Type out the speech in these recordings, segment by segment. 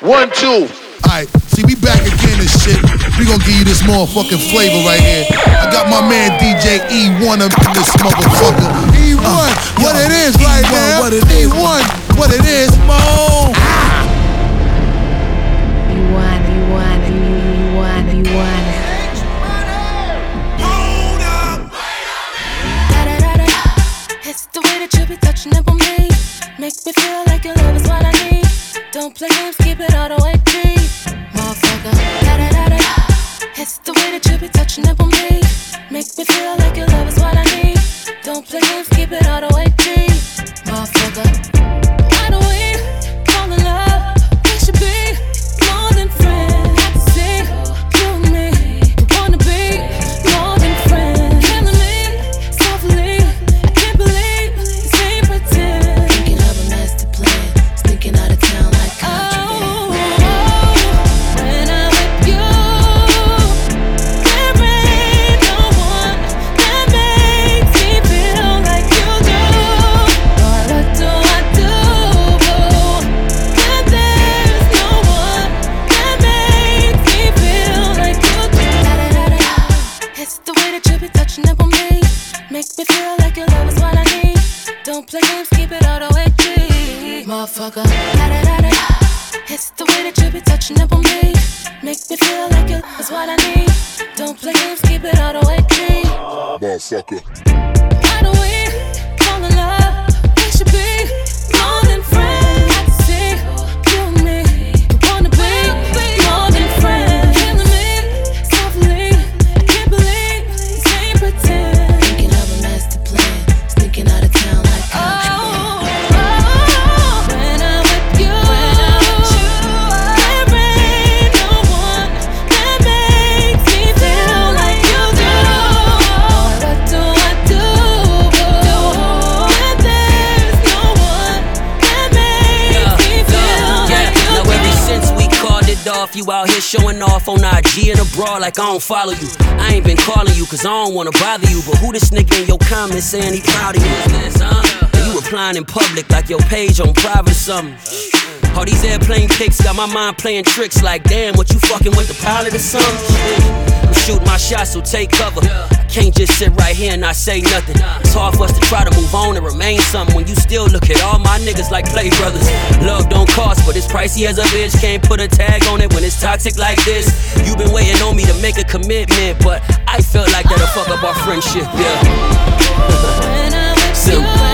One, two. Alright, see, we back again and shit. We gonna give you this motherfucking flavor right here. I got my man DJ E1 up in this motherfucker. E1, uh, what yo, it is E1, right now. What it E1, is. what it is, Mo. E1, E1, E1, E1. It's the way that you be touching up on me. Makes me feel like your love is what I need. Don't play games, way that you be Motherfucker. Off. You out here showing off on IG and abroad like I don't follow you. I ain't been calling you cause I don't wanna bother you. But who this nigga in your comments saying he proud of you? And you replying in public like your page on private or something. All these airplane kicks got my mind playing tricks like damn, what you fucking with the pilot or something? I'm shooting my shot, so take cover. I can't just sit right here and not say nothing. It's hard for us to try to move on and remain something when you still look at all my niggas like play brothers. Love don't cost, but it's pricey as a bitch. Can't put a tag on it when it's toxic like this. you been waiting on me to make a commitment, but I felt like that'll fuck up our friendship, yeah.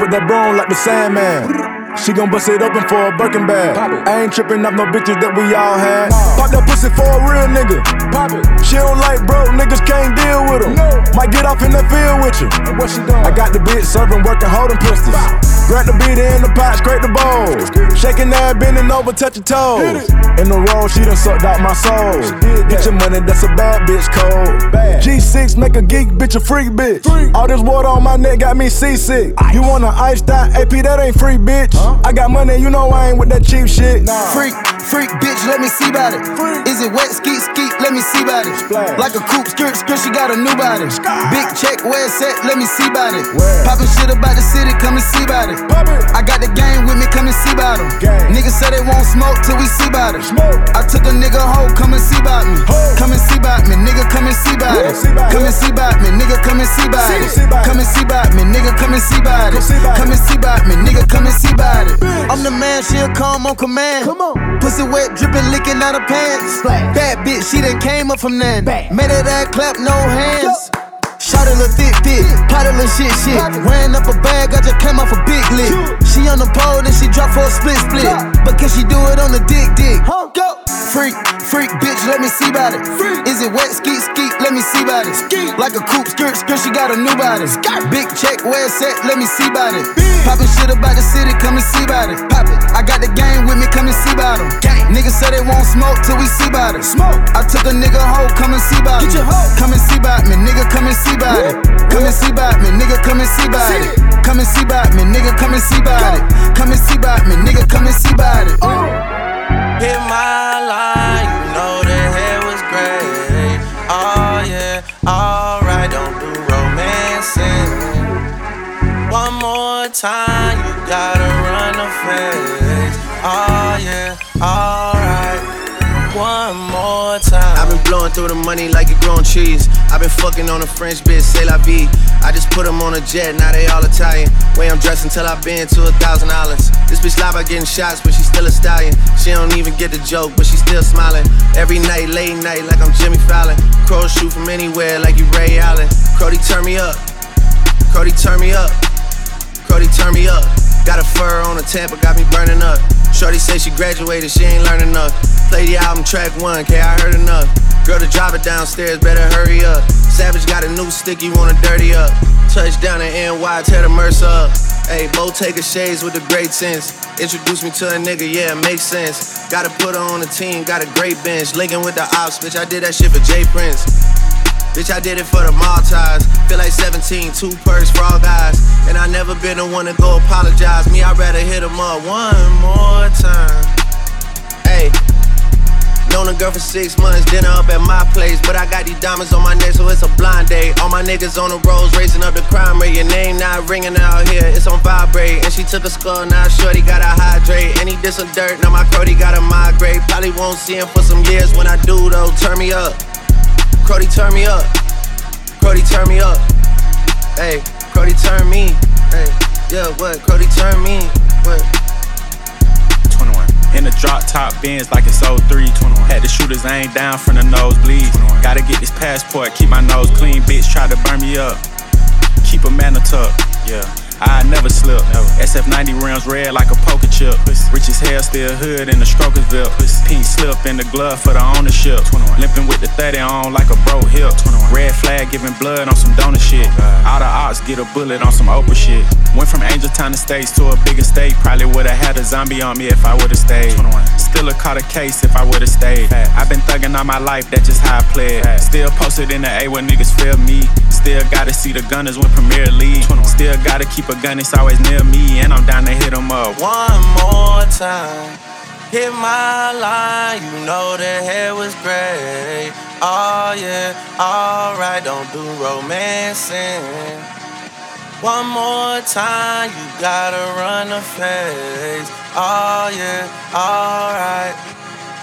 with that broom like the Sandman. She gon' bust it open for a Birkin bag. I ain't trippin' off no bitches that we all had. Pop that pussy for a real nigga. Pop it. She don't like broke niggas, can't deal with them. No. Might get off in the field with you. What she doing? I got the bitch serving, working, holding pistols. Grab the beat in the pot, scrape the bowl. Shaking that, bending over, touch your toes. In the roll, she done sucked out my soul. Get your money, that's a bad bitch code. G6 make a geek bitch a freak bitch. All this water on my neck got me seasick. You want an ice out AP, that ain't free bitch. I got money, you know I ain't with that cheap shit. Freak, Freak bitch, let me see about it. Is it wet? Skeet, skeet, let me see about it. Like a coupe, skirt, skirt, she got a new body. Big check, where it's at, let me see about it. Poppin' shit about the city, come and see about it. I got the gang with me, come and see about them. Niggas say they won't smoke till we see about it. I took a nigga hoe, come and see about me. Come and see about me, nigga, come and see about it. Come and see about me, nigga, come and see about it. Come and see about me, nigga, come and see about it. Come and see about me, nigga, come and see about it. I'm the man, she'll come on command. Come on. Pussy wet, dripping, licking out her pants. Bad bitch, she done came up from then. Made her that clap, no hands. Shot a little thick, thick, pot a little shit, shit. Ran up a bag, I just came off a big lick. She on the pole, then she drop for a split, split. But can she do it on the dick, dick? Go! Freak, freak, bitch, let me see about it. Is it wet? Skeet, skeet, let me see about it. Like a coupe, skirt, skirt, she got a new body. Big check, where it's at, let me see about it. Poppin' shit about the city, come and see about it. Pop it. I got the gang with me, come and see about them. Niggas say they won't smoke till we see about it. Smoke. I took a nigga hoe, come and see about me. Come and see about me, nigga, come and see about it. Come and see about me, nigga, come and see about it. Come and see about me, nigga, come and see about it. Come and see about me, nigga, come and see about it. Oh. Hit my line, you know the hair was great. Oh yeah, alright, don't do romancing. One more time, you gotta run the face. Oh yeah, alright. One more time. I've been blowing through the money like you growing trees. I've been fucking on a French bitch, say la vie. I just put them on a jet, now they all Italian. Way I'm dressed until I've been to a thousand islands. This bitch lie by getting shots, but she still a stallion. She don't even get the joke, but she still smiling. Every night, late night, like I'm Jimmy Fallon. Crows shoot from anywhere, like you Ray Allen. Crody, turn me up. Crody, turn me up. Crody, turn me up. Got a fur on a Tampa, got me burning up. Shorty say she graduated, she ain't learned enough. Play the album track one, K, I heard enough. Girl, to drive it downstairs, better hurry up. Savage got a new stick, you wanna dirty up. Touchdown in NY, tear the Mercer up. Hey, Bo Taker shades with the great sense. Introduce me to a nigga, yeah, it makes sense. Gotta put her on the team, got a great bench. Linking with the ops, bitch, I did that shit for J Prince. Bitch, I did it for the Maltese. Feel like 17, two for all guys. And I never been the one to go apologize. Me, I'd rather hit him up one more time. Hey. Known a girl for six months, dinner up at my place. But I got these diamonds on my neck, so it's a blind date. All my niggas on the roads, racing up the crime rate. Your name not ringing out here, it's on vibrate. And she took a skull, now shorty gotta hydrate. And he did some dirt, now my Crody gotta migrate. Probably won't see him for some years when I do, though. Turn me up. Crody, turn me up. Crody, turn me up. Hey, Crody, turn me. Hey, yeah, what? Crody, turn me. What? 21. In the drop top Benz like it's 03. 21. Had the shooters aim down from the nosebleeds. 21. Gotta get this passport, keep my nose clean. Bitch try to burn me up. Keep a man a tuck. Yeah. I never slip. SF90 rims red like a poker chip. Rich as hell, still hood in the strokers belt. Pink slip in the glove for the ownership. Limping with the 30 on like a bro hip. Red flag giving blood on some donor shit. All the ops get a bullet on some Oprah shit. Went from Angel Town Estates to a bigger state. Probably would've had a zombie on me if I would've stayed. Still a caught a case if I would've stayed. I've been thugging all my life, that's just how I play it. Still posted in the A where niggas feel me. Still gotta see the gunners win Premier League. Still gotta keep a gun, it's always near me. And I'm down to hit 'em up. One more time. Hit my line, you know the hair was gray. Oh yeah, alright, don't do romancing. One more time, you gotta run the face. Oh yeah, alright.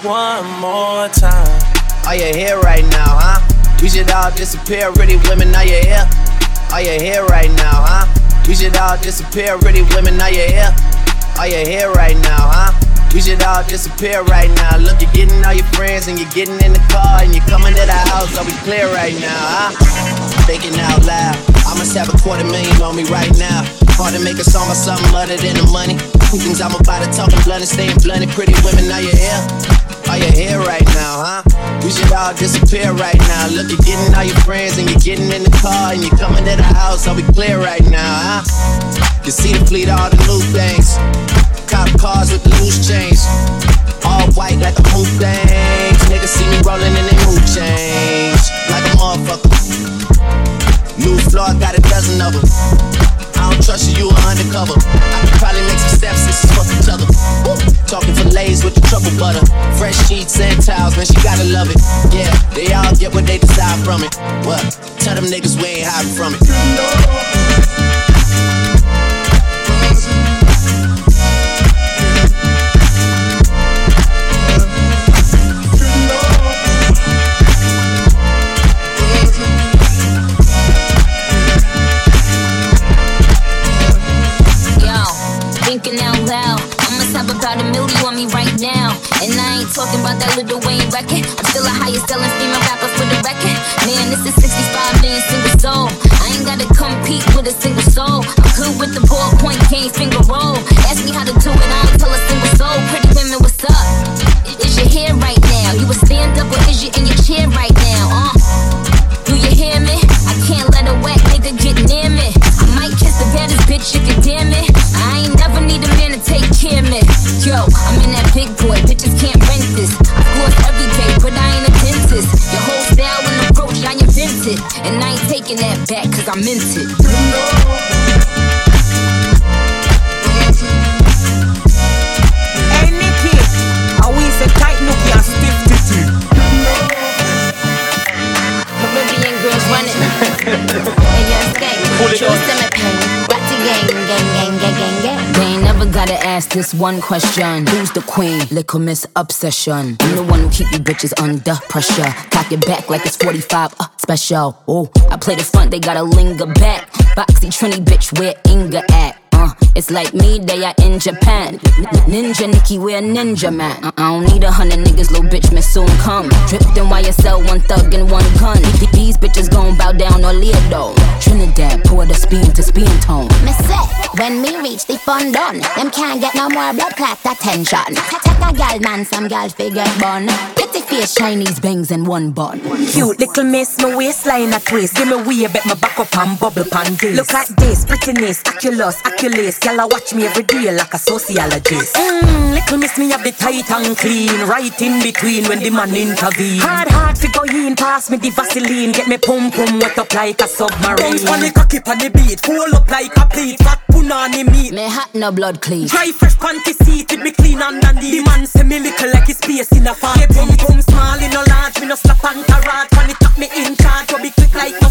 One more time. Are you here right now, huh? We should all disappear, pretty women, are you here? Are you here right now, huh? We should all disappear, pretty women, are you here? Are you here right now? We should all disappear right now. Look, you're getting all your friends and you're getting in the car and you're coming to the house. Are we clear right now, huh? Thinking out loud. I must have a quarter million on me right now. Hard to make a song about something other than the money. Things I'm about to talk and blunt and staying blunt. Pretty women, are you here? Are you here right now, huh? We should all disappear right now. Look, you're getting all your friends and you're getting in the car and you're coming to the house. Are we clear right now, huh? You see the fleet, all the new things. Cop cars with the loose chains. All white like the hoop things. Niggas see me rolling in they mood change. Like a motherfucker. New floor, got a dozen of them. I don't trust you, you are undercover. I could probably make some steps and fuck each other. Woo. Talking fillets with the trouble butter. Fresh sheets and towels, man, she gotta love it. Yeah, they all get what they desire from it. What? Tell them niggas we ain't hiding from it. Ain't talking about that Lil Wayne record. I'm still a highest selling female rapper for the record. Man, this is 65 million single soul. I ain't gotta compete with a single soul. I'm good with the ballpoint game, finger roll. Ask me how to do it, I don't tell a single soul. Pretty women, what's up? Is your hair right now? You a stand up or is you in your chair right now? Uh, do you hear me? I can't let a whack nigga get near me. I might kiss the baddest bitch you damn it. I ain't never need a man to take care of me. Yo, I'm in that big boy, bitches gang, gang, gang, gang. They ain't never gotta ask this one question. Who's the queen? Little Miss Obsession. I'm the one who keep you bitches under pressure. Cock it back like it's 45 uh, special. Oh, I play the front, they gotta linger back. Boxy Trini bitch, where Inga at? Uh, it's like me, they are in Japan. Ninja Nikki, we're ninja man. Uh, I don't need a hundred niggas, little bitch may soon come. Dripped in YSL, one thug and one gun. Th- These bitches gon' bow down or Leodo. Trinidad, pour the spin to spin tone. Me say, when me reach the fun done, them can't get no more blood clot attention. Take a gal man, some gal figure bun. Pretty face, Chinese bangs and one bun. Cute little miss, my waistline a twist. Give me way, bet my back up and bubble pan this. Look at this, prettiness, oculus, oculus. Y'all watch me every day like a sociologist. Mmm, little miss me have the tight and clean, right in between when the man intervene. Hard, hard figure in, pass me the Vaseline, get me pum pum wet up like a submarine. Bounce on the cocky on the beat, full up like a plate, fat punani meat. Me hot no blood clean. Dry fresh panty seated, me clean underneath. The man say me little like his space in a farm. Yeah, pum pum small in no large, me no slap and carrot. When it tap me in charge, you be quick like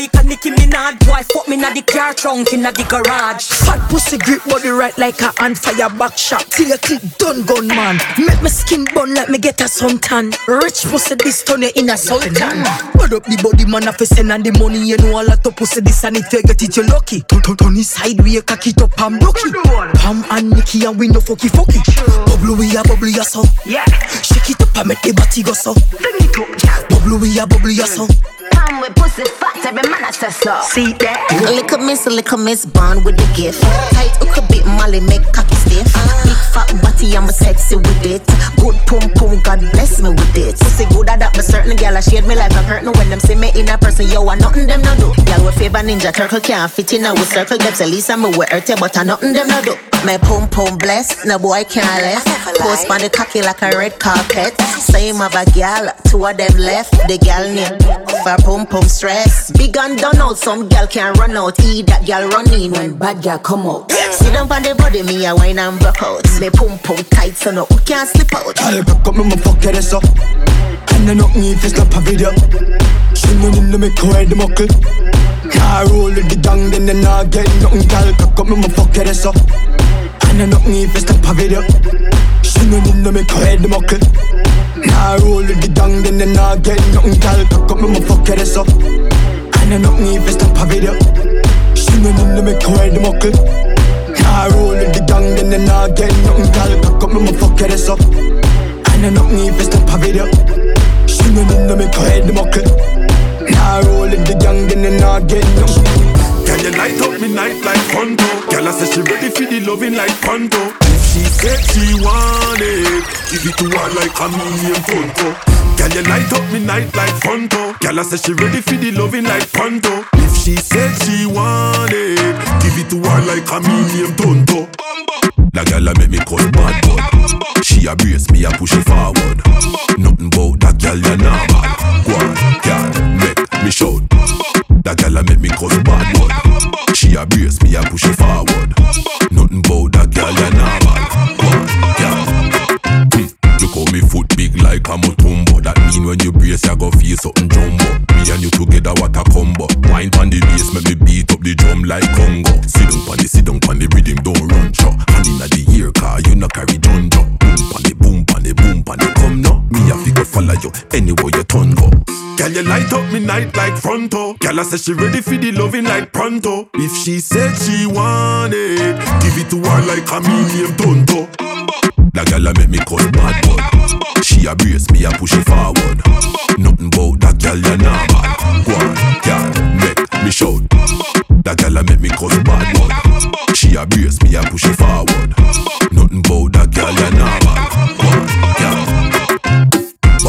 like a Nicki Minaj. Boy, fuck me na the car trunk in the garage. Fat pussy grip body right like a on fire back shot. Till you click done gun man. Make me skin burn like me get a suntan. Rich pussy this turn you in a sultan. Put up the body man a send and the money you know a lot of pussy this and if you get it you lucky. Turn turn turn it sideways cock it up block it. Pam and Nicky and we no fucky fucky. Bubble we a bubble ya so. Yeah. Shake it up and make the body go so. Bring it up. Bubble we a bubble ya so. Come with pussy fat, every man a say so. See that? Little miss, little miss, born with the gift. Tight hook a bit, Molly make cocky stiff. Big fat body, I'm a sexy with it. Good pum pum, God bless me with it. Pussy good at that, but certain gal a shade me like a curtain when them see me in a person. Yo, I nothing them no do. Gal with favor ninja turtle can't fit in a with circle. Them say Lisa me wear her but I nothing them no do. My pum pum blessed, no boy can't left. Post on the cocky like a red carpet. Same of a gal, two of them left. The gal name for pum pum stress. Big and done out, some gal can't run out. Eat that gal run in when bad gal come out. Sit down on the body, me a wine and broke out. Me pum pum tight, so no who can't slip out. Girl, back up me my fuck it so. And I knock me if it's not a video. She no need to make her head muckle. Car roll with the gang, then they not get nothing. Girl, back up me my fuck it so. And I knock me if it's not a video. She no need to make her head muckle. Car roll with the gang, then they not get nothing. Girl, back up my fuck it so. And I knock me if it's not a video. She need to make her head muckle. Car roll with the gang, then they not get nothing. Girl, back up my fuck it so. And I me if it's a video. She no need to make her head muckle. Nah, roll with the gang, then they not get nothing. Can you light up me night like Pronto? Girl, I say she ready for the loving like Pronto. She said she want it, give it to her like a million Pronto. Can you light up me night like Pronto? Girl, I say she ready for the loving like Pronto. If she said she want it, give it to her like a million Tonto. La gal a make me call bad bud She a brace me a push it forward Nothing bout that gal ya normal Go on, gal, make me shout La gal a make me call bad bud She a brace me a push it light up me night like fronto. Girl, I say she ready for the loving like pronto. If she said she want it, give it to her like a me name Tonto. Gal a make me call bad boy. She a brace me a push it forward. Nothing bout that gal ya nah bad. Go on, gal, make me shout. That gal a make me call bad boy. She a brace me a push it forward. Nothing bout that gal ya nah bad.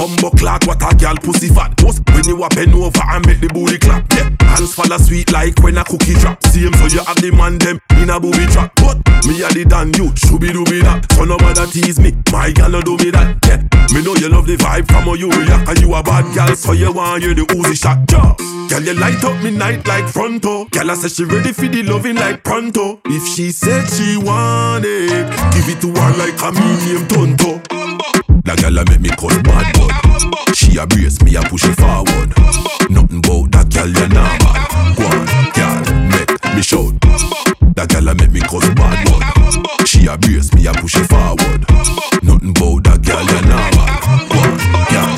Bumbo clock, what a gal pussy fat. Most when you a bend over and make the booty clap. Yeah, hands fall sweet like when a cookie drop. Same so you have the man them in a booby trap. But me a the dan you, be do me that. So no matter tease me, my gal no do me that. Yeah, me know you love the vibe from a you react and you a bad gal, so you want you the Uzi shot. Yeah. Girl, you light up me night like fronto. Girl, I say she ready for the loving like pronto. If she said she want it, give it to her like a me name Tonto. That gal a make me call bad boy. She a brace me a push it forward. Nothing bout that gal ya nah bad. Go on, gal, make me shout. That gal a make me call bad boy. She a brace me a push it forward. Nothing bout that gal ya nah bad. Go on, gal.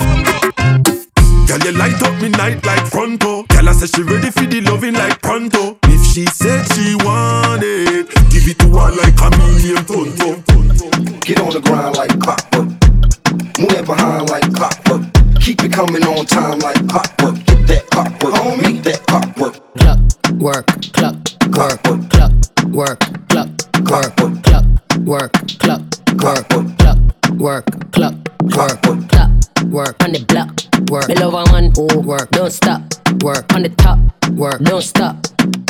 Girl, you light up me night like fronto. Girl, I say she ready for the loving like pronto. If she said work, don't stop, work. On the top, work, don't stop.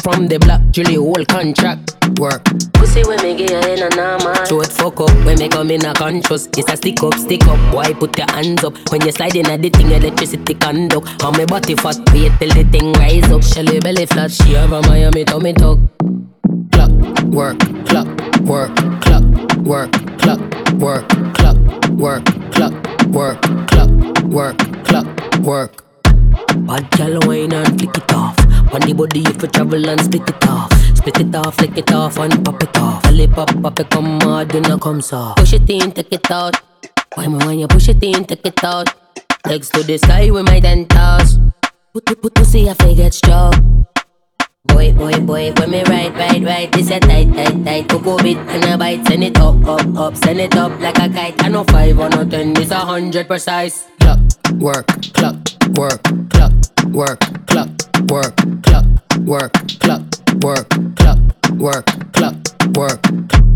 From the block, Julie whole contract, work. Pussy when me get in a normal. Show it fuck up. When me come in a conscious. It's a stick up, stick up. Why put your hands up? When you slide in at the thing? Electricity conduct. On me body fat, wait till the thing rise up. Shelly belly flat, she have a Miami tummy tuck. Clock, work, clock, work, clock, work, clock, work, clock, work, clock, work, clock, work, clock, work. Bad gal wine and flick it off. On the body if you travel and split it off. Split it off, flick it off and pop it off. Alley pop, pop it come hard, then it come soft. Push it in, take it out. Why me when you push it in, take it out. Legs to the sky with my dentals. Put, put, put, pussy, I get strong. Boy, boy, boy, when me ride, ride, ride, this a tight, tight, tight. Cocoa bit and a bite, send it up, up, up, send it up like a kite. I know five or no ten, this a hundred precise. Clock, work, clock, work, clock, work, clock, work, clock, work, clock, work, clock, work, clock, work,